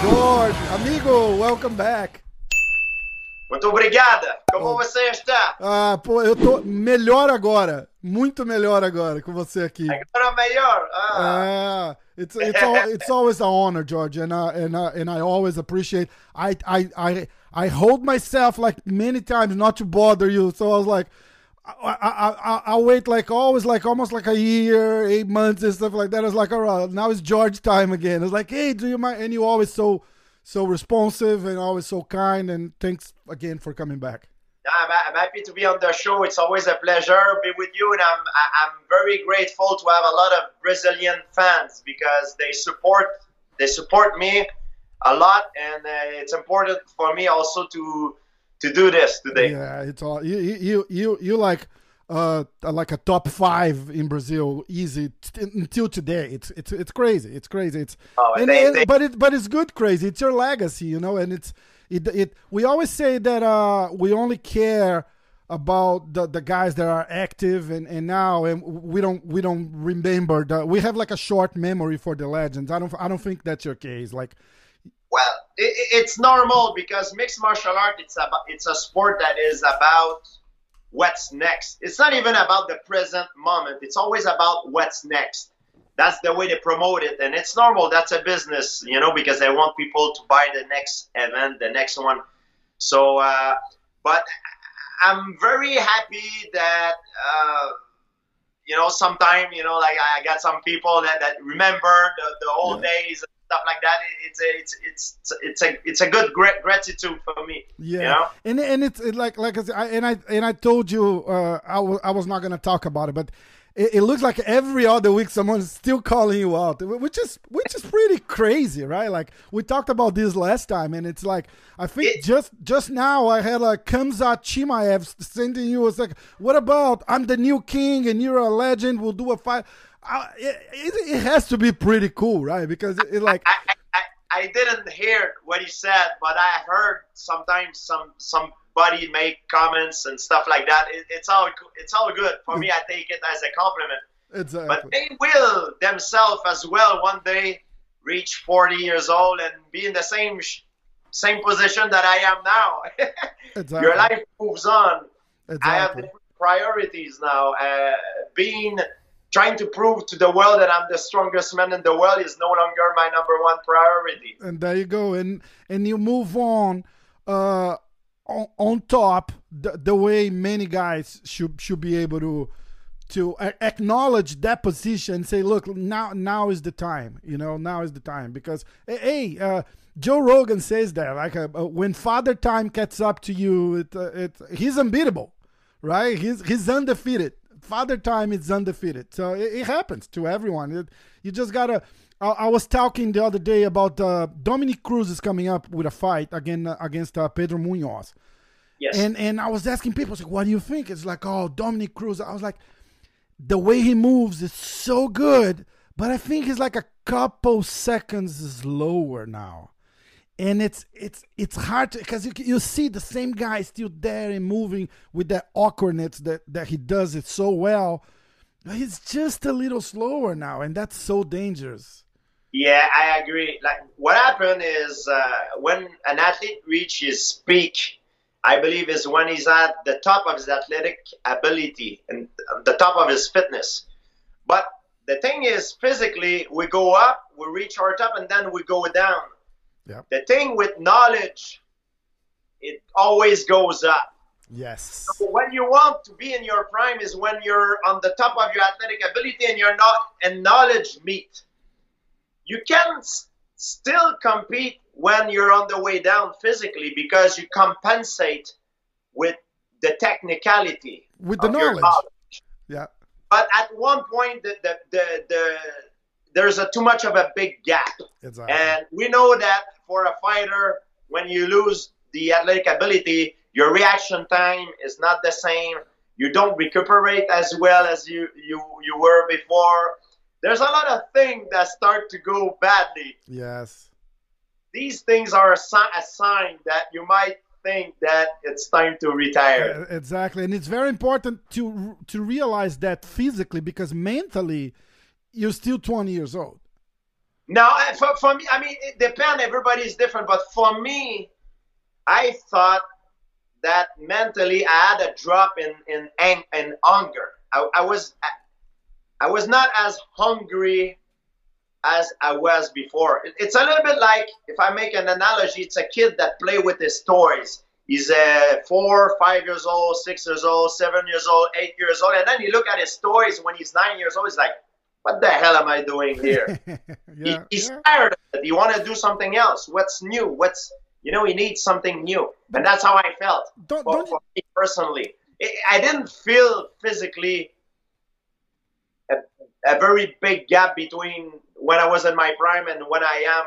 George, amigo, welcome back. Muito obrigada. Como você está? Ah, pô, eu tô melhor agora. Muito melhor agora com você aqui. Agora melhor. Ah, Ah, it's it's it's always an honor, George, and uh, and uh, and I always appreciate. I I I I hold myself like many times not to bother you, so I was like. I, I, I, I wait like always like almost like a year, eight months and stuff like that. I was like, all right, now it's George time again. It's like, hey, do you mind? And you always so so responsive and always so kind. And thanks again for coming back. I'm, I'm happy to be on the show. It's always a pleasure to be with you, and I'm I'm very grateful to have a lot of Brazilian fans because they support they support me a lot, and uh, it's important for me also to to do this today. Yeah, it's all you you you you, like uh like a top five in Brazil easy t- until today. It's it's it's crazy. It's crazy. It's Oh, and, they- and- they- but it but it's good crazy. It's your legacy, you know, and it's it it we always say that uh we only care about the, the guys that are active and, and now and we don't we don't remember the we have like a short memory for the legends. I don't I don't think that's your case. Like Well, it, it's normal because mixed martial art it's about it's a sport that is about what's next. It's not even about the present moment. It's always about what's next. That's the way they promote it, and it's normal. That's a business, you know, because they want people to buy the next event, the next one. So, uh, but I'm very happy that. Uh, you know, sometime, you know, like I got some people that, that remember the, the old days and stuff like that. It's a, it's it's it's a it's a good gra- gratitude for me. Yeah, You know? and and it's it like like I, said, I and I and I told you uh, I was I was not gonna talk about it, but it, it looks like every other week someone's still calling you out, which is which is pretty crazy, right? Like we talked about this last time, and it's like I think It- just just now I had like Khamzat Chimaev sending you was like, what about I'm the new king and you're a legend? We'll do a fight. Uh, it, it, it has to be pretty cool, right? Because it, it like I, I, I, I didn't hear what he said, but I heard sometimes some some somebody make comments and stuff like that. It, it's all it's all good for me. I take it as a compliment. exactly. But they will themselves as well one day reach 40 years old and be in the same same position that I am now. Exactly. Your life moves on. Exactly. I have different priorities now. Uh, being trying to prove to the world that I'm the strongest man in the world is no longer my number one priority. and there you go and and you move on uh on, top the, the way many guys should should be able to to acknowledge that position and say look now now is the time you know now is the time. Because hey uh Joe Rogan says that like uh, uh, when father time catches up to you it, uh, it he's unbeatable right? He's he's undefeated. Father time is undefeated. So it, it happens to everyone. It, you just gotta I, I was talking the other day about uh, Dominick Cruz is coming up with a fight again uh, against uh, Pedro Munhoz Yes. and and I was asking people, I was like, what do you think? It's like, oh, Dominick Cruz. I was like, the way he moves is so good, but I think he's like a couple seconds slower now. And it's it's it's hard because you you see the same guy still there and moving with that awkwardness that that he does it so well. He's just a little slower now, and that's so dangerous. Yeah, I agree. Like what happened is uh, when an athlete reaches peak, I believe is when he's at the top of his athletic ability and the top of his fitness. But the thing is, physically, we go up, we reach our top, and then we go down. Yeah. The thing with knowledge, it always goes up. Yes. when you want to be in your prime is when you're on the top of your athletic ability and you're not and knowledge meet you can s- still compete when you're on the way down physically because you compensate with the technicality With the your knowledge. Yeah. but at one point the, the, the, the there's a too much of a big gap Exactly. and we know that for a fighter, when you lose the athletic ability, your reaction time is not the same. You don't recuperate as well as you, you, you were before. There's a lot of things that start to go badly. yes. These things are a, a sign that you might think that it's time to retire. Uh, exactly, and it's very important to to realize that physically because mentally, you're still 20 years old. Now, for, for me, I mean, it depends. Everybody is different, but for me, I thought that mentally I had a drop in in in hunger. I, I was I was not as hungry as I was before. It's a little bit like if I make an analogy, it's a kid that play with his toys. He's uh, four, five years old, six years old, seven years old, eight years old, and then you look at his toys when he's nine years old. He's like, "What the hell am I doing here?" yeah, he, he's yeah. tired of it. He want to do something else. What's new? What's you know? He needs something new, and that's how I felt. Don't, for, don't for me personally, I didn't feel physically a very big gap between when I was in my prime and when I am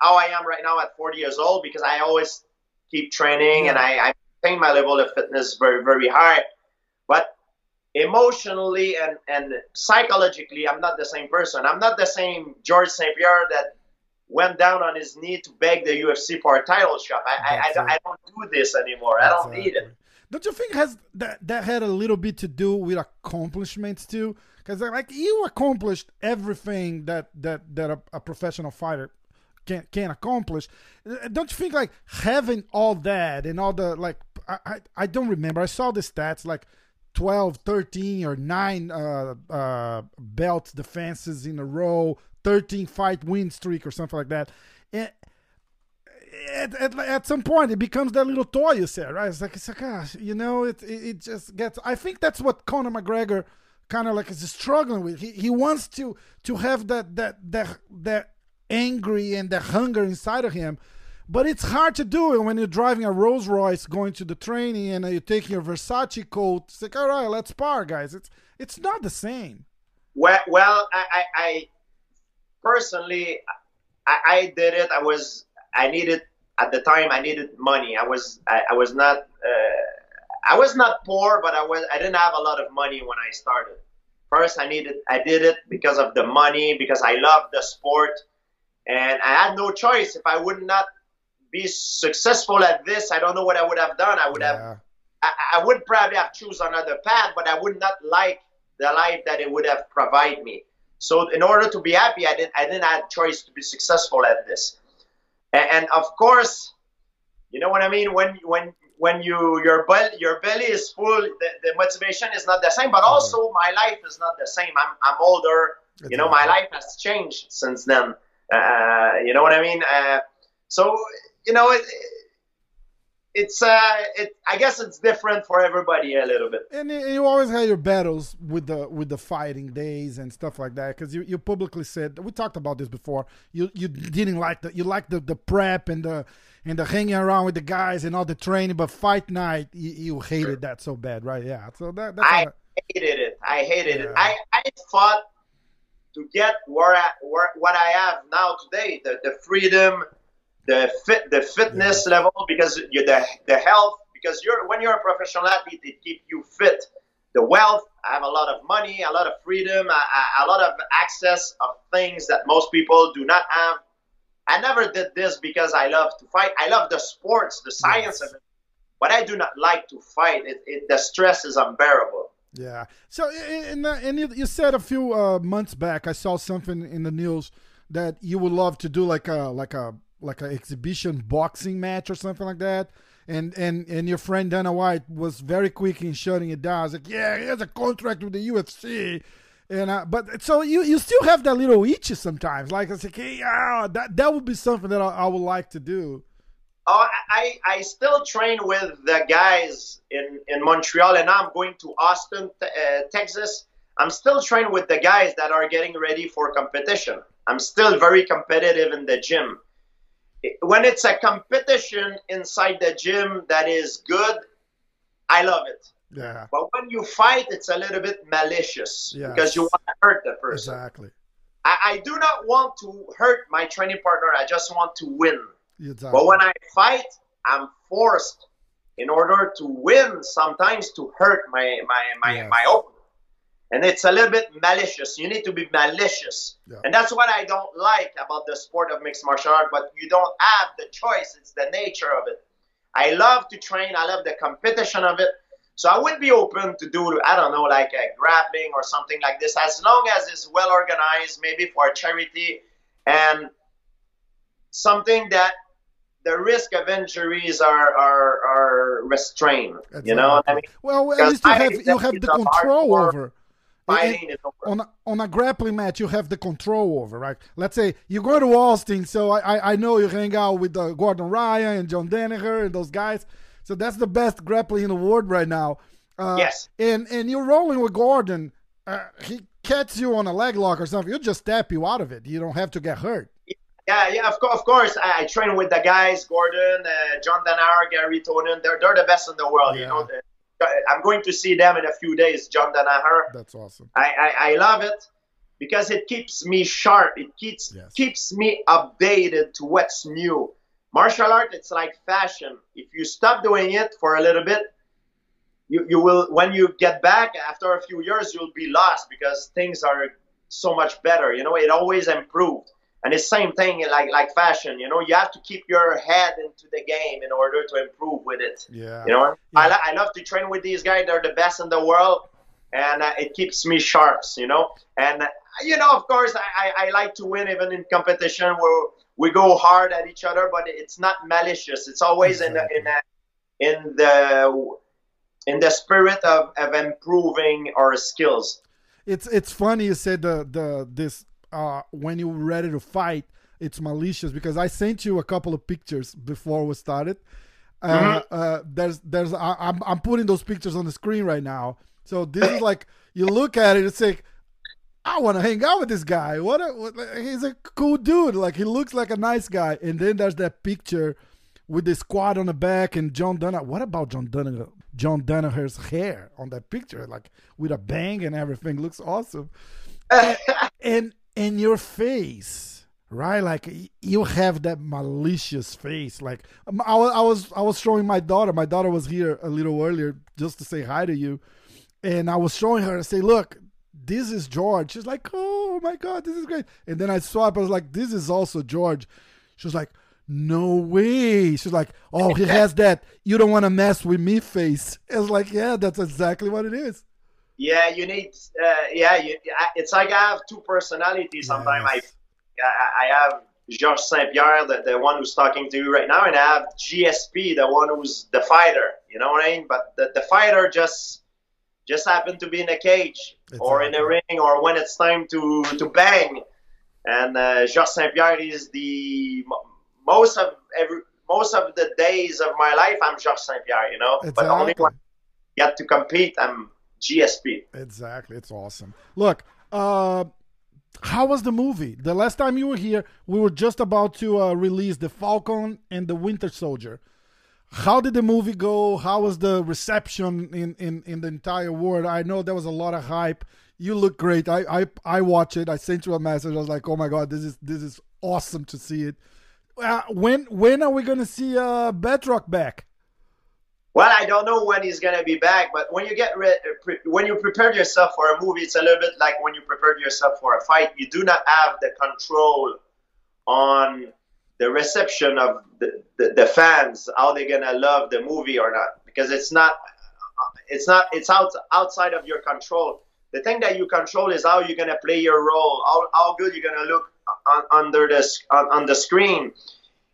how I am right now at 40 years old because I always keep training and I, I maintain my level of fitness very very high. But emotionally and, and psychologically, I'm not the same person. I'm not the same George St. Pierre that went down on his knee to beg the UFC for a title shot. I, I, I, I, don't do this anymore. That's I don't need it. Don't you think has that that had a little bit to do with accomplishments too? Because like you accomplished everything that that that a, a, professional fighter can can accomplish. Don't you think like having all that and all the like I I, I don't remember. I saw the stats like 12, 13 or 9 uh, uh, belt defenses in a row, 13 fight win streak or something like that. And, at, at, at, some point it becomes that little toy you said right it's like it's like gosh you know it, it, it just gets i think that's what conor mcgregor kind of like is struggling with. He he wants to to have that that that that angry and the hunger inside of him. But it's hard to do it when you're driving a Rolls Royce going to the training and you're taking your Versace coat. It's like, all right, let's spar, guys. It's it's not the same. Well, well, I, I, I personally, I, I, did it. I was, I needed at the time. I needed money. I was, I, I was not. Uh, I was not poor, but I was I didn't have a lot of money when I started. First, I needed I did it because of the money, because I loved the sport, and I had no choice. If I would not be successful at this, I don't know what I would have done. I would yeah. have I, I would probably have choose another path, but I would not like the life that it would have provided me. So in order to be happy, I didn't I didn't have choice to be successful at this. And, and of course, you know what I mean when when when you your belly your belly is full, the, the motivation is not the same. But also, my life is not the same. I'm I'm older. You know, my life has changed since then. Uh, you know what I mean? Uh, so you know it, it's uh it i guess it's different for everybody a little bit and you always had your battles with the with the fighting days and stuff like that because you, you publicly said we talked about this before you you didn't like the you like the the prep and the and the hanging around with the guys and all the training, but fight night you, you hated sure. that so bad, right? Yeah. So that that's I a, hated it. I hated yeah. it. I I fought to get where I where what I have now today, the the freedom, the fit the fitness yeah. level because you the the health because you're when you're a professional athlete, it keep you fit. The wealth, I have a lot of money, a lot of freedom, a, a lot of access of things that most people do not have I never did this because I love to fight. I love the sports, the science yes. of it, but I do not like to fight. It, it, the stress is unbearable. Yeah. So, and, and you, said a few uh, months back, I saw something in the news that you would love to do like a like a like an exhibition boxing match or something like that. And and and your friend Dana White was very quick in shutting it down. I was like, yeah, he has a contract with the UFC and uh, but so you you still have that little itch sometimes. Like I say, hey, ah, that that would be something that I, I, would like to do. Oh, I I still train with the guys in in Montreal, and now I'm going to Austin, uh, Texas. I'm still training with the guys that are getting ready for competition. I'm still very competitive in the gym. When it's a competition inside the gym that is good, I love it. Yeah. But when you fight, it's a little bit malicious yes. because you want to hurt the person. Exactly. I, I, do not want to hurt my training partner. I just want to win. Exactly. But when I fight, I'm forced in order to win sometimes to hurt my my my, yes. my opponent. And it's a little bit malicious. You need to be malicious. Yeah. And that's what I don't like about the sport of mixed martial art, but you don't have the choice. It's the nature of it. I love to train. I love the competition of it. So I would be open to do, I don't know, like a grappling or something like this, as long as it's well organized, maybe for a charity and something that the risk of injuries are are, are restrained. Exactly. You know what I mean? Well, at least you have you have the control over. Fighting over. on a, on a grappling match, you have the control over, right? Let's say you go to Austin, so I, I, I know you hang out with uh, Gordon Ryan and John Danaher and those guys. So that's the best grappling in the world right now. Uh, Yes. And and you're rolling with Gordon. Uh, he catches you on a leg lock or something. He'll just tap you out of it. You don't have to get hurt. Yeah, yeah, of course, of course. I, I train with the guys, Gordon, uh, John Danaher, Garry Tonon. They're they're the best in the world. Yeah. You know, The- I'm going to see them in a few days. John Danaher. That's awesome. I, I, I love it because it keeps me sharp. It keeps Yes. keeps me updated to what's new. Martial art, it's like fashion. If you stop doing it for a little bit, you, you will when you get back after a few years, you'll be lost because things are so much better. You know, it always improved. And it's same thing like like fashion. You know, you have to keep your head into the game in order to improve with it. Yeah. You know, Yeah. I, lo- I love to train with these guys. They're the best in the world, and uh, it keeps me sharp You know, and uh, you know, of course, I, I, I like to win even in competition where we go hard at each other, but it's not malicious. It's always in the in the in the in the spirit of, of improving our skills. It's it's funny you said the the this uh when you were ready to fight it's malicious because I sent you a couple of pictures before we started. Uh, uh, there's there's I, I'm I'm putting those pictures on the screen right now. So this is like you look at it, it's like I want to hang out with this guy. What, a, what he's a cool dude. Like he looks like a nice guy. And then there's that picture with the squad on the back and John Danaher. What about John Danaher? John Danaher's hair on that picture, like with a bang and everything, looks awesome. and and your face, right? Like you have that malicious face. Like I was, I was, I was showing my daughter. My daughter was here a little earlier just to say hi to you, and I was showing her and say, "Look, this is George." She's like, "Oh my god, this is great!" And then I swap. I was like, "This is also George." She was like, "No way!" She's like, "Oh, he has that you don't want to mess with me face." It's like, "Yeah, that's exactly what it is." Yeah, you need. Uh, yeah, you, I- it's like I have two personalities. Sometimes Yes. I, I I have Georges Saint Pierre, the, the one who's talking to you right now, and I have GSP, the one who's the fighter. You know what I mean? But the, the fighter just just happened to be in a cage or in a Exactly. ring or when it's time to to bang. And uh, Georges Saint Pierre is the most of every most of the days of my life. I'm Georges Saint Pierre, you know. But only Exactly. when I get to compete, I'm GSP. Exactly. It's awesome. Look, uh, how was the movie? The last time you were here, we were just about to uh, release The Falcon and The Winter Soldier. How did the movie go? How was the reception in, in, in the entire world? I know there was a lot of hype. You look great. I, I I watched it. I sent you a message. I was like, "Oh my god, this is this is awesome to see it." Uh, when when are we gonna see uh, Batroc back? Well, I don't know when he's gonna be back, but when you get re- pre- when you prepare yourself for a movie, it's a little bit like when you prepare yourself for a fight. You do not have the control on the reception of the, the, the fans, how they're gonna love the movie or not, because it's not it's not it's out outside of your control. The thing that you control is how you're gonna play your role, how, how good you're gonna look on, under the on, on the screen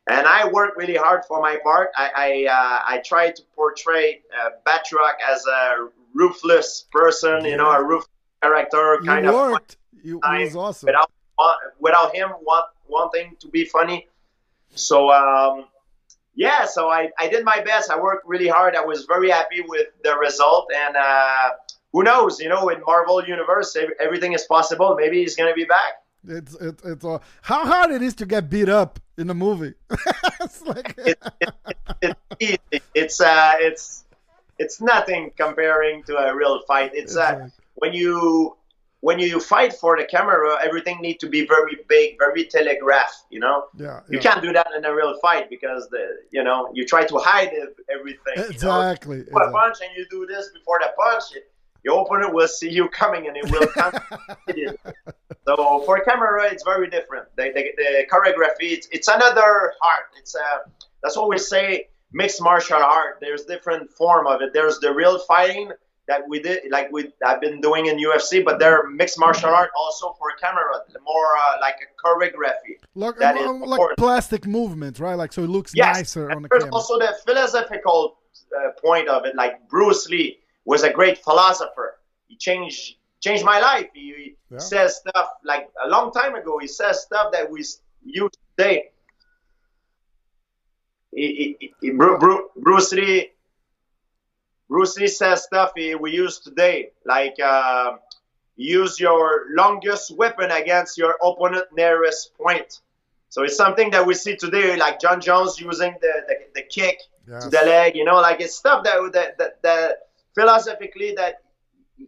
and I work really hard for my part. I I, uh, I try to portray uh, Batroc as a ruthless person, you know, a ruthless character, You kind of worked. You, it was awesome. without without him want, wanting to be funny. So um, yeah, so I, I did my best. I worked really hard. I was very happy with the result, and uh, who knows? You know, in Marvel Universe, everything is possible. Maybe he's gonna be back. It's it, it's uh, how hard it is to get beat up in a movie. it's like It's easy. It's uh, it's it's nothing comparing to a real fight. It's It's uh, like- when you when you fight for the camera, everything need to be very big, very telegraph. You know, yeah, you yeah. can't do that in a real fight because the you know you try to hide ev- everything. Know? exactly. You put a exactly. punch and you do this before the punch. Your opponent will see you coming and it will come. so for camera, it's very different. The, the, the choreography, it's, it's another art. It's uh, that's what we say. mixed martial art. There's different form of it. There's the real fighting that we did, like we I've been doing in UFC, but they're mixed martial art also for camera, more uh, like a choreography. Like, That is uh, like important. plastic movements, right? Like so it looks Yes, nicer and on the there's camera. also the philosophical uh, point of it. Like Bruce Lee was a great philosopher. He changed changed my life. He, Yeah. says stuff like a long time ago. He says stuff that we use today. He, he, he, Bru- Bru- Bruce Lee. Bruce Lee says stuff he, we use today, like uh, use your longest weapon against your opponent nearest point. So it's something that we see today, like Jon Jones using the, the, the kick Yes. to the leg, you know, like it's stuff that, that, that, that philosophically that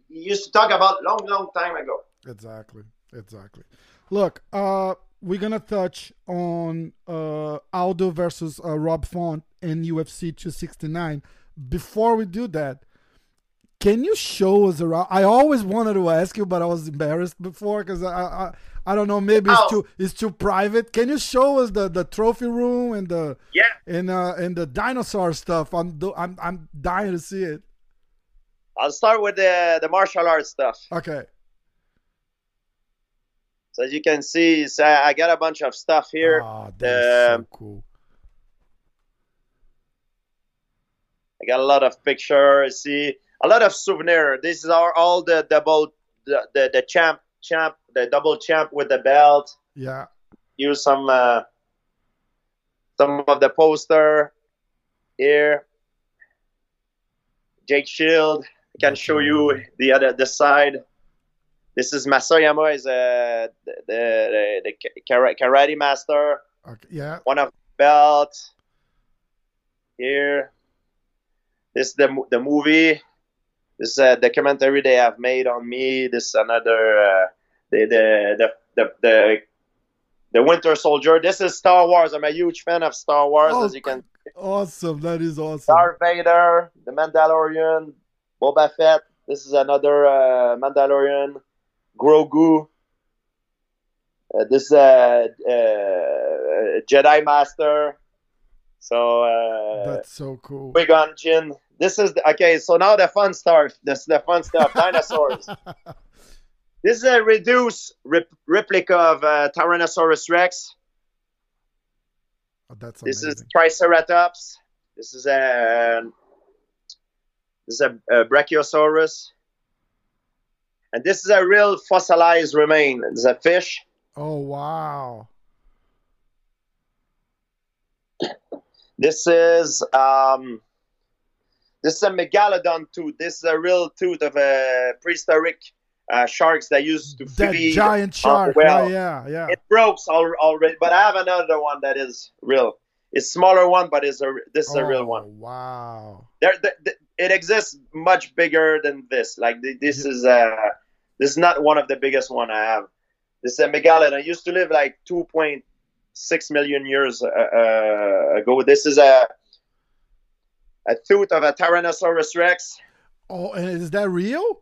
he used to talk about long, long time ago. Exactly. Exactly. Look, uh, we're gonna touch on uh, Aldo versus uh, Rob Font in UFC 269. Before we do that, can you show us around? I always wanted to ask you, but I was embarrassed before because I, I I don't know. Maybe it's Oh. too it's too private. Can you show us the, the trophy room and the Yeah. and uh and the dinosaur stuff? I'm I'm I'm dying to see it. I'll start with the, the martial arts stuff. Okay. So as you can see, I got a bunch of stuff here. Ah, that's so Um, cool. I got a lot of pictures. See, a lot of souvenir. These are all the double, the, the, the champ, champ, the double champ with the belt. Yeah. Use some, uh, some of the poster here. Jake Shield. I can show you the other, the side. This is Mas Oyama is uh, the, the, the, the karate master. Okay. Yeah. one of belt here. This the the movie. This is a documentary they have made on me. This is another uh, the, the the the the the Winter Soldier. This is Star Wars. I'm a huge fan of Star Wars, Oh, as you can. Awesome. That is awesome. Darth Vader, the Mandalorian, Boba Fett. This is another uh, Mandalorian, Grogu. Uh, this is a uh, uh, Jedi Master. So uh, That's so cool. Qui-Gon Jinn. This is the, okay. So now the fun stuff. This is the fun stuff. Dinosaurs. this is a reduced rep- replica of uh, Tyrannosaurus Rex. Oh, that's This is Triceratops. This is a this is a, a Brachiosaurus, and this is a real fossilized remain. It's a fish. oh wow. This is um, this is a megalodon tooth. This is a real tooth of a prehistoric uh, sharks that used to That feed. giant shark. well. right? Yeah, yeah. It broke al- already, but I have another one that is real. It's smaller one, but is a this is a real one. Wow. there, th th- it exists much bigger than this. Like th- this Yeah. is uh this is not one of the biggest one I have. This is a megalodon. I used to live like 2.6 million years uh, uh, ago. This is a a tooth of a Tyrannosaurus Rex. Oh, and is that real?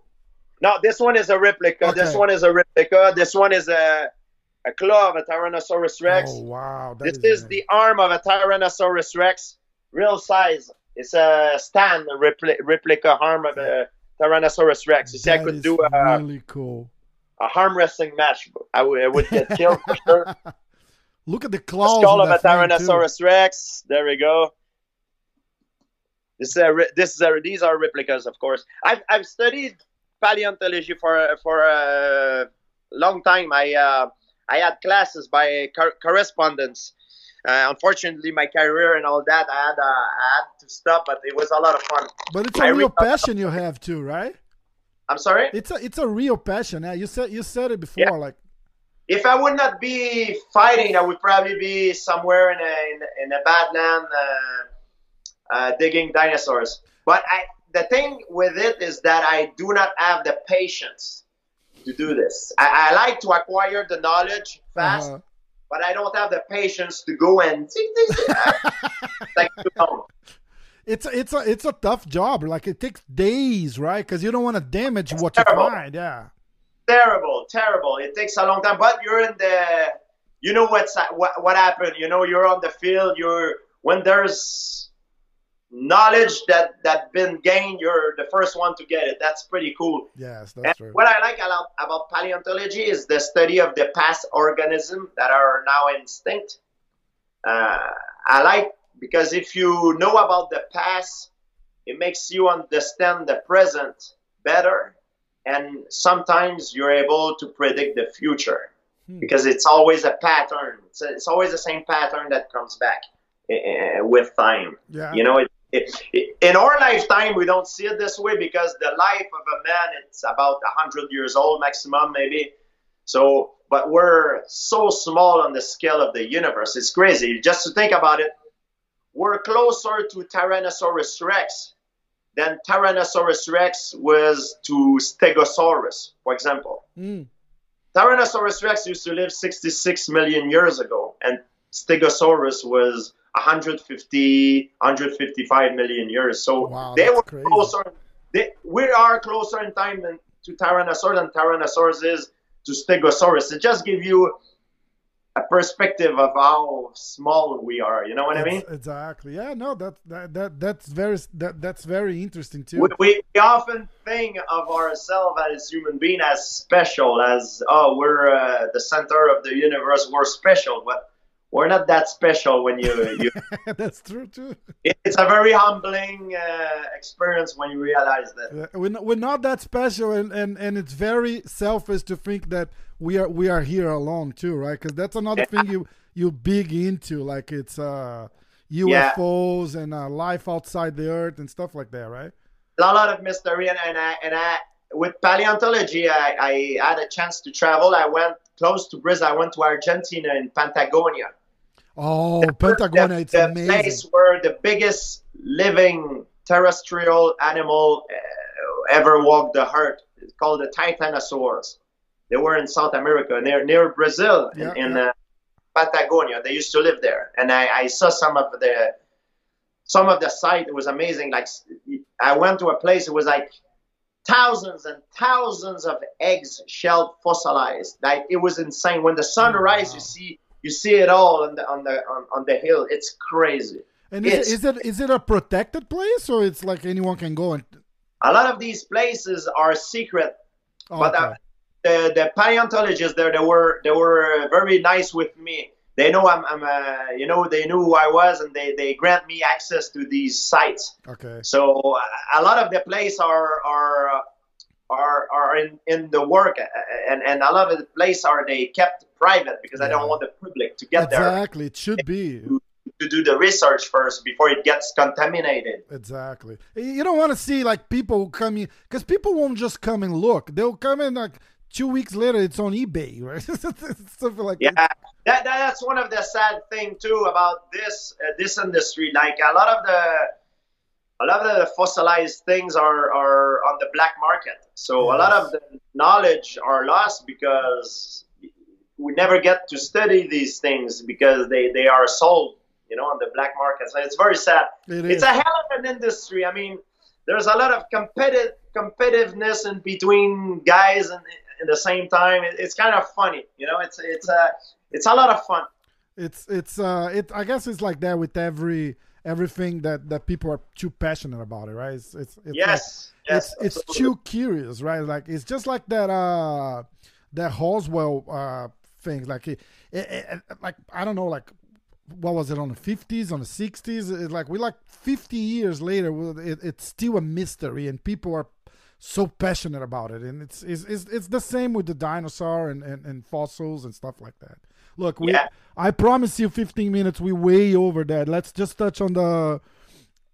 No, this one is a replica. This one is a replica. This one is a a claw of a Tyrannosaurus Rex. Oh wow. that This is amazing. the arm of a Tyrannosaurus Rex, real size. It's a stand a repli- replica arm of a Tyrannosaurus Rex. You see, I could do a, uh, really cool. a arm wrestling match. I would, get killed for sure. Look at the The skull of a that. Tyrannosaurus Rex. There we go. This is a, this is a, these are replicas, of course. I've, I've studied paleontology for for a long time. I uh, I had classes by cor- correspondence. Uh, unfortunately, my career and all that, I had uh, I had to stop, but it was a lot of fun. But it's I a real passion you have too, right? I'm sorry. It's a it's a real passion. Yeah, you said you said it before. Yeah. Like If I would not be fighting, I would probably be somewhere in a in, in a bad land uh, digging dinosaurs. But I, the thing with it is that I do not have the patience to do this. I, I like to acquire the knowledge fast, uh, but I don't have the patience to go and like too long. it's a, it's a it's a tough job. Like it takes days, right? Because you don't want to damage what you terrible. find. Yeah. terrible, terrible. It takes a long time, but you're in the, you know what's what what happened. You know, you're on the field. You're when there's knowledge that that been gained, you're the first one to get it. That's pretty cool. Yes, that's And true. what I like about, about paleontology is the study of the past organisms that are now extinct. Uh, I like because if you know about the past, it makes you understand the present better, and sometimes you're able to predict the future Hmm. because it's always a pattern. It's, it's always the same pattern that comes back uh, with time. Yeah. You know, it, it, it, in our lifetime, we don't see it this way because the life of a man, it's about 100 years old maximum, maybe. So, but we're so small on the scale of the universe. It's crazy. Just to think about it, we're closer to Tyrannosaurus rex than Tyrannosaurus rex was to Stegosaurus, for example. Mm. Tyrannosaurus rex used to live 66 million years ago, and Stegosaurus was 150, 155 million years. So Wow, they were crazy. closer. They, we are closer in time than, to Tyrannosaurus than Tyrannosaurus is to Stegosaurus. It just gives you a perspective of how small we are. You know what I mean? Exactly. Yeah. No. That that, that that's very that that's very interesting too. we, we, we often think of ourselves as human being as special as oh we're uh, the center of the universe we're special but we're not that special when you, you that's true too. it's a very humbling uh, experience when you realize that Uh, We're not, we're not that special, and, and, and it's very selfish to think that we are we are here alone too, right? Because that's another thing you you big into, like it's uh UFOs and uh, life outside the Earth and stuff like that, right? a lot of mystery and, and I and I with paleontology I, I had a chance to travel I went close to Brazil I went to Argentina in Patagonia Oh, Pentagonia, it's the amazing. place where the biggest living terrestrial animal uh, ever walked the earth. It's called the Titanosaurs. They were in South America, near near Brazil, in, Yeah, in yeah. Uh, Patagonia. They used to live there, and I, I saw some of the some of the site. It was amazing. Like I went to a place. It was like thousands and thousands of eggs shelled fossilized. Like it was insane. When the sun Oh, rises, wow. you see you see it all on the on the on, on the hill. It's crazy. And is it, is it is it a protected place or it's like anyone can go and? A lot of these places are secret, Oh, but okay. uh, the the paleontologists there they were they were very nice with me. They know I'm, I'm uh, you know they knew who I was and they, they grant me access to these sites. okay. So uh, a lot of the place are are uh, are are in, in the work uh, and, and a lot of the place are they kept private because I don't want the public to get there Exactly. It should be. to do the research first before it gets contaminated. Exactly. You don't want to see like people coming because people won't just come and look. They'll come in like two weeks later. It's on eBay, right? Something like Yeah, that. that, that's one of the sad thing too about this uh, this industry. Like a lot of the a lot of the fossilized things are are on the black market. So a lot of the knowledge are lost because we never get to study these things because they they are sold, you know, on the black market. So it's very sad. It It's a hell of an industry. I mean, there's a lot of competitive competitiveness in between guys and at the same time. It, it's kind of funny, you know. It's it's a it's a lot of fun. It's it's uh it. I guess it's like that with every everything that that people are too passionate about it, right? It's it's, it's like- yes, yes, it's it's too curious, right? Like it's just like that uh that Roswell uh thing. Like it, it, it- like I don't know, like what was it on the fifties, on the sixties? It's like we like fifty years later, it, it's still a mystery, and people are so passionate about it. And it's it's it's, it's the same with the dinosaur and, and, and fossils and stuff like that. Look, we Yeah. I promise you, fifteen minutes. We way over that. Let's just touch on the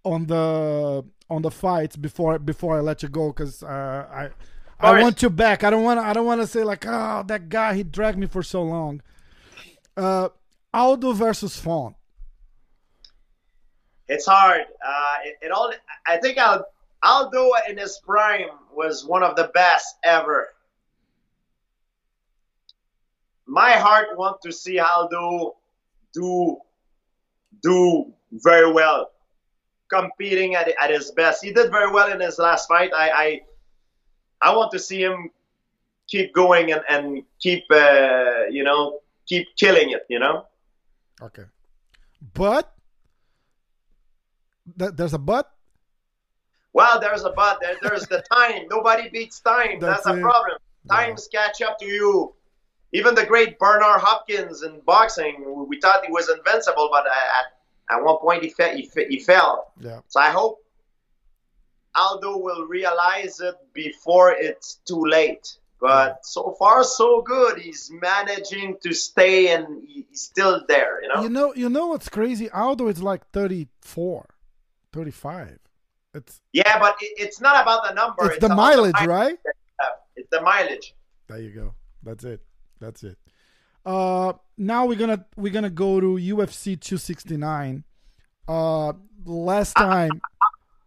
on the on the fights before before I let you go because uh, I I want you back. I don't want I don't want to say like oh that guy he dragged me for so long. Uh, Aldo versus Font. it's hard. Uh, it, it all. I think Al, Aldo in his prime was one of the best ever. My heart wants to see Aldo do do very well, competing at, at his best. He did very well in his last fight. I I, I want to see him keep going and, and keep uh, you know keep killing it. You know. Okay, but Th- there's a but. Well, there's a but. There, there's the time. Nobody beats time. That's, That's a problem. Times catch up to you. Even the great Bernard Hopkins in boxing, we thought he was invincible, but at, at one point he, fe- he, fe- he fell. Yeah. So I hope Aldo will realize it before it's too late. But so far, so good. He's managing to stay, and he's still there. You know. You know, you know what's crazy? Aldo is like 34, 35. It's yeah, but it, it's not about the number. it's the about mileage, mileage right? that you have. It's the mileage. There you go. That's it. That's it. Uh, now we're gonna we're gonna go to UFC 269. Uh, last time,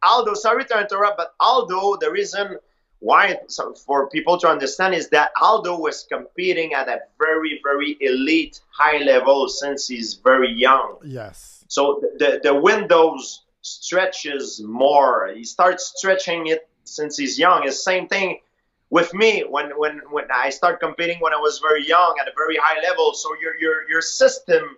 Aldo, sorry to interrupt, but Aldo, the reason why, for people to understand, is that Aldo was competing at a very, very elite high level since he's very young. yes, So the, the windows stretches more. He starts stretching it since he's young. It's same thing with me when, when, when I start competing when I was very young at a very high level. So your, your, your system,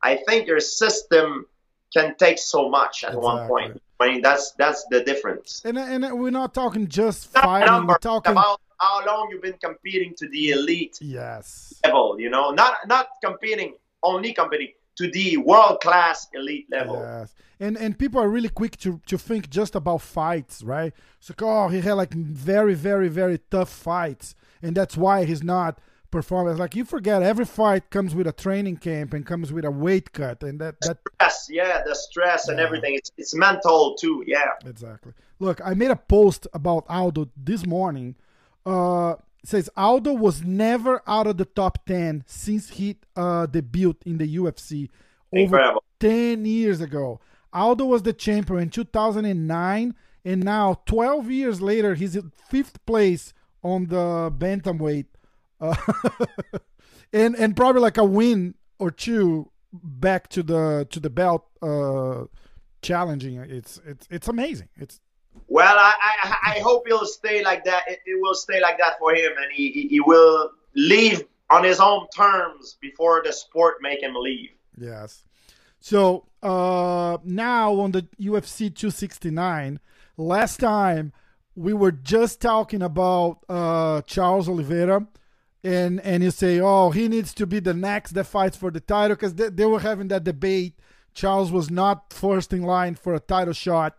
I think your system can take so much at one point. I mean, that's, that's the difference. and and we're not talking just fighting. number, We're talking about how long you've been competing to the elite yes, level, you know, not, not competing, only competing to the world class elite level. Yes, and and people are really quick to to think just about fights, right? So oh, he had like very very very tough fights, and that's why he's not performing. It's like you forget every fight comes with a training camp and comes with a weight cut, and that that stress, yeah, the stress and everything. It's, it's mental too, yeah. exactly. Look, I made a post about Aldo this morning. Uh, says Aldo was never out of the top ten since he uh debuted in the UFC over 10 years ago. Aldo was the champion in 2009, and now 12 years later, he's in fifth place on the bantamweight, uh, and and probably like a win or two back to the to the belt, uh, challenging. It's it's it's amazing. It's Well, I, I, I hope he'll stay like that. It, it will stay like that for him, and he, he, he will leave on his own terms before the sport make him leave. Yes. So uh, now on the UFC 269, last time we were just talking about uh, Charles Oliveira, and and you say, oh, he needs to be the next that fights for the title because they, they were having that debate. Charles was not first in line for a title shot,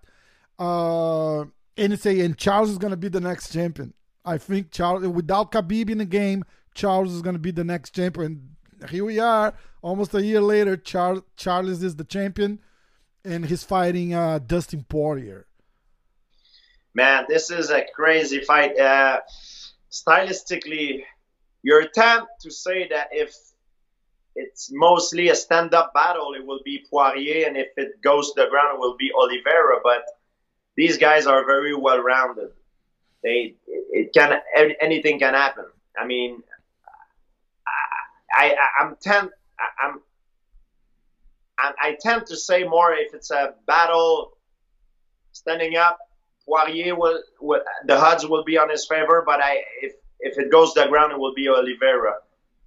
uh, and you say, and Charles is gonna be the next champion. I think Charles, without Khabib in the game, Charles is gonna be the next champion. Here we are, almost a year later. Charles Charles is the champion, and he's fighting uh, Dustin Poirier. Man, this is a crazy fight. Uh, stylistically, your attempt to say that if it's mostly a stand-up battle, it will be Poirier, and if it goes to the ground, it will be Oliveira. But these guys are very well-rounded. They, it can, anything can happen. I mean, I, I I'm tend, I'm, I tend to say more if it's a battle standing up. Poirier will, will the odds will be on his favor, but I if if it goes to the ground, it will be Oliveira.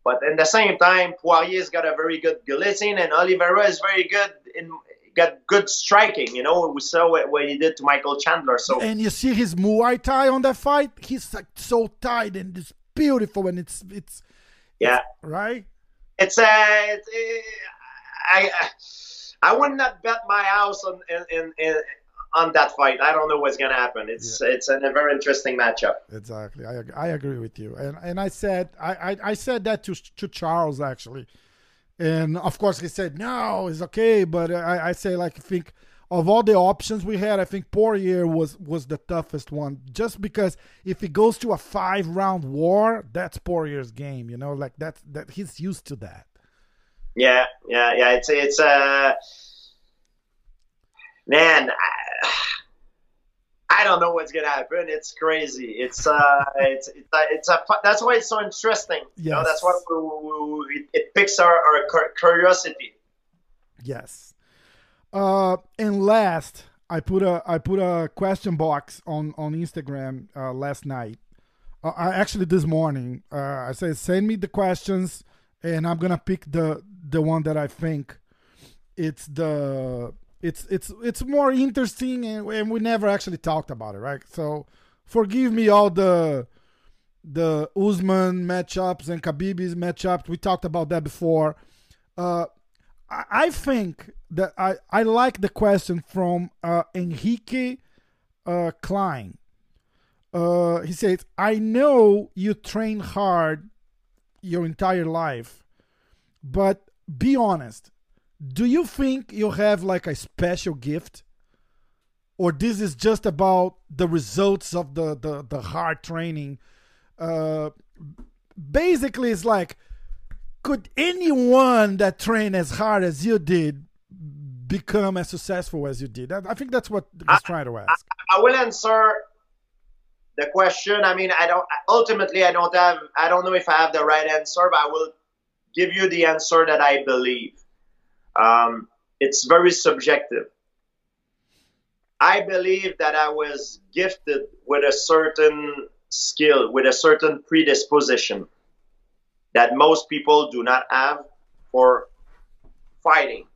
But in the same time, Poirier's got a very good guillotine, and Oliveira is very good in got good striking. You know, we saw what, what he did to Michael Chandler. So And you see his Muay Thai on that fight. He's like so tight and it's beautiful, and it's it's yeah, right. it's uh, a. It's, I I would not bet my house on in, in, in on that fight. I don't know what's gonna happen. It's it's a very interesting matchup. Exactly. I I agree with you. And and I said I I, I said that to to Charles actually. And of course he said no, it's okay, but I I say like I think of all the options we had, I think Poirier was was the toughest one just because if it goes to a 5 round war, that's Poirier's game, you know, like that's that he's used to that. Yeah, yeah, yeah. It's it's uh, man. I, I don't know what's gonna happen. It's crazy. It's uh, it's it's a, it's a that's why it's so interesting. You know, that's why we, we, we, it, it picks our, our curiosity. Yes. Uh, and last, I put a I put a question box on on Instagram uh, last night. Uh, I, actually, this morning, uh, I said send me the questions, and I'm gonna pick the the one that I think it's the it's it's it's more interesting, and, and we never actually talked about it, right? So forgive me all the the Usman matchups and Khabib's matchups. We talked about that before. Uh, I, I think that I, I like the question from uh, Enrique uh, Klein. Uh, he says, I know you train hard your entire life, but be honest. Do you think you have like a special gift? Or this is just about the results of the, the, the hard training? Uh, basically, it's like, could anyone that trained as hard as you did become as successful as you did? I think that's what he's trying to ask. I, I will answer the question. I mean, I don't. Ultimately, I don't have. I don't know if I have the right answer, but I will give you the answer that I believe. Um, it's very subjective. I believe that I was gifted with a certain skill, with a certain predisposition that most people do not have for fighting.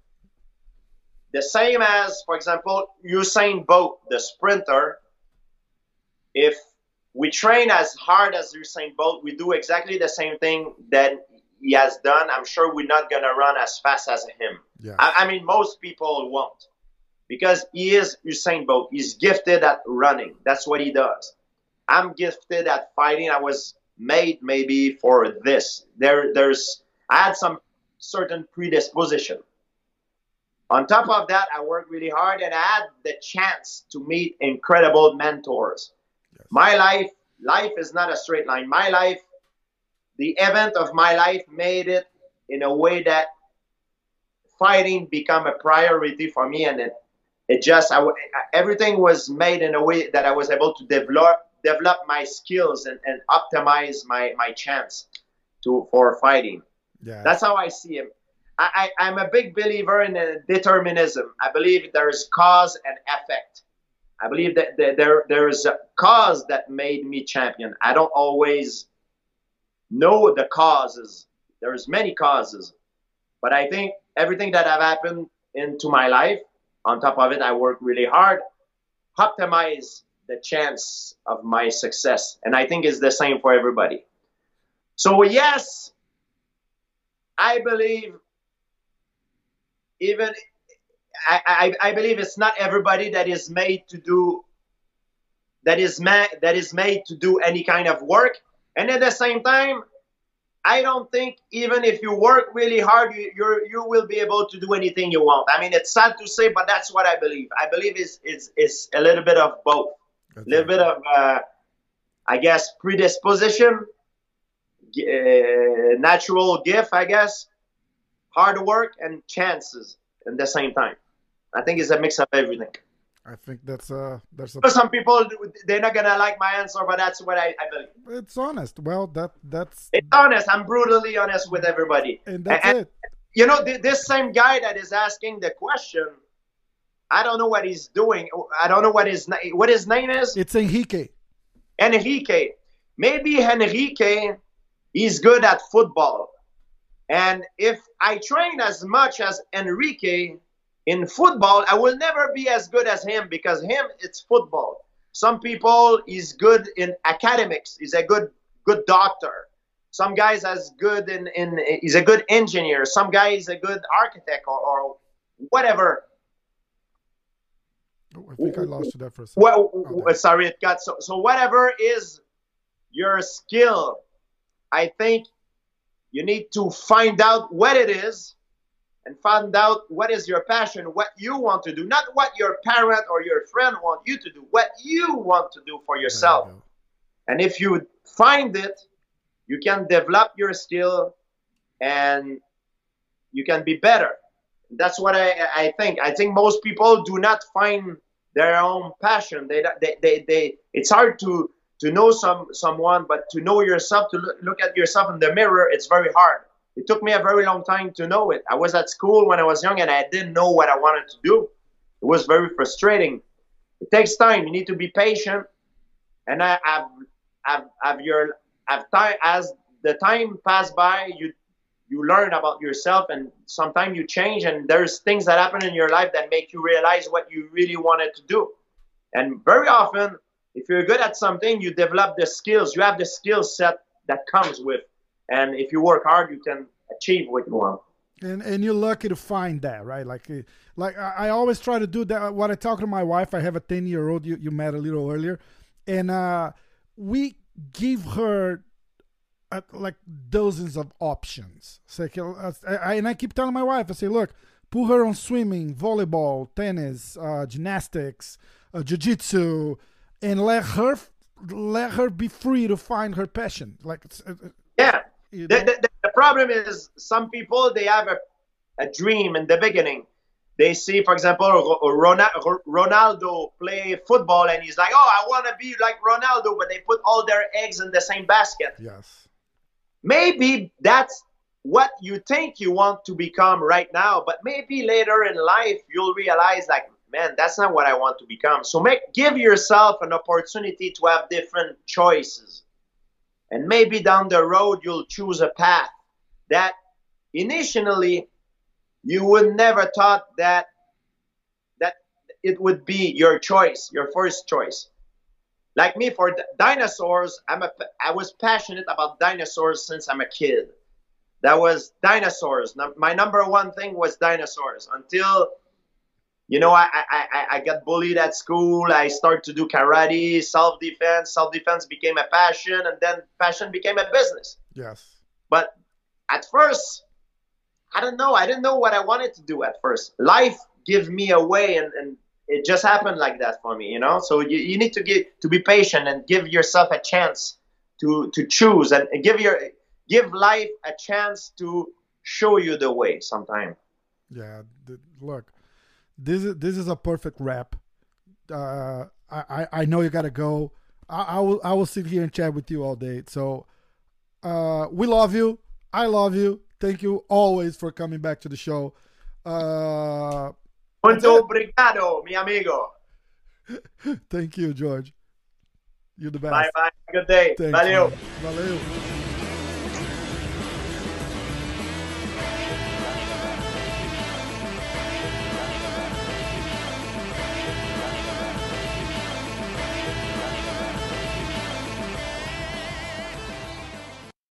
The same as, for example, Usain Bolt, the sprinter. If we train as hard as Usain Bolt, we do exactly the same thing that he has done. I'm sure we're not going to run as fast as him. Yeah. I, I mean, most people won't because he is Usain Bolt. He's gifted at running. That's what he does. I'm gifted at fighting. I was made maybe for this. There, there's I had some certain predisposition. On top of that, I worked really hard and I had the chance to meet incredible mentors. Yes. My life, life is not a straight line. My life, the event of my life made it in a way that fighting become a priority for me and it, it just I, everything was made in a way that I was able to develop develop my skills and, and optimize my, my chance to for fighting. Yeah. That's how I see him. I, I, am a big believer in uh, determinism. I believe there is cause and effect. I believe that there, there is a cause that made me champion. I don't always know the causes. There's many causes. But I think everything that have happened into my life, on top of it, I work really hard, optimize the chance of my success. And I think it's the same for everybody. So, yes, I believe even I, I, I believe it's not everybody that is made to do that is ma- that is made to do any kind of work. And at the same time, I don't think even if you work really hard, you you you will be able to do anything you want. I mean, it's sad to say, but that's what I believe. I believe is is is a little bit of both. A little bit of, uh, I guess, predisposition, uh, natural gift, I guess, hard work, and chances at the same time. I think it's a mix of everything. I think that's uh that's a... some people they're not gonna like my answer, but that's what I, I believe. It's honest. Well, that that's it's honest. I'm brutally honest with everybody. And that's and, it. You know, this same guy that is asking the question I don't know what he's doing. I don't know what his what his name is. It's Enrique. Enrique. Maybe Enrique is good at football. And if I train as much as Enrique in football, I will never be as good as him because him it's football. Some people is good in academics. He's a good good doctor. Some guys as good in, in he's a good engineer. Some guy is a good architect or, or whatever oh, I think I lost you there for a second. Well, oh, sorry, it got so. So whatever is your skill, I think you need to find out what it is and find out what is your passion, what you want to do, not what your parent or your friend want you to do, what you want to do for yourself. You and if you find it, you can develop your skill and you can be better. That's what I, I think. I think most people do not find their own passion. They, they, they, they, it's hard to, to know some, someone, but to know yourself, to look, look at yourself in the mirror, it's very hard. It took me a very long time to know it. I was at school when I was young and I didn't know what I wanted to do. It was very frustrating. It takes time. You need to be patient. And I, have I've, I've your, I've time as the time passed by, you you learn about yourself and sometimes you change and there's things that happen in your life that make you realize what you really wanted to do and very often if you're good at something you develop the skills you have the skill set that comes with and if you work hard you can achieve what you want and and you're lucky to find that right like uh, like i always try to do that what i talk to my wife i have a 10 year old you, you met a little earlier and uh we give her uh, like dozens of options. Uh, I, and I keep telling my wife, I say, look, put her on swimming, volleyball, tennis, uh, gymnastics, uh, jiu-jitsu, and let her let her be free to find her passion. Like, uh, uh. The, the, the, problem is some people they have a, a dream in the beginning they see, for example, Ronaldo play football and he's like, oh, I want to be like Ronaldo, but they put all their eggs in the same basket. Yes. Maybe that's what you think you want to become right now, but maybe later in life you'll realize, like, man, that's not what I want to become. So make give yourself an opportunity to have different choices. And maybe down the road you'll choose a path that initially you would never thought that that it would be your choice, your first choice. Like me, for dinosaurs, I'm a I was passionate about dinosaurs since I'm a kid. That was dinosaurs. My number one thing was dinosaurs until you know, I, I, I got bullied at school. I started to do karate, self defense. Self defense became a passion, and then passion became a business. Yes. But at first, I don't know. I didn't know what I wanted to do at first. Life gives me a way, and, and it just happened like that for me, you know. So you, you need to get to be patient and give yourself a chance to to choose and give your give life a chance to show you the way. Sometime. Yeah. Look, this is this is a perfect wrap. Uh, I I know you gotta go. I, I will I will sit here and chat with you all day. So, uh, we love you. I love you. Thank you always for coming back to the show. Uh, Muito obrigado, mi amigo. Thank you, George. You're the best. Bye bye. Good day. Thanks, Valeu. Man. Valeu.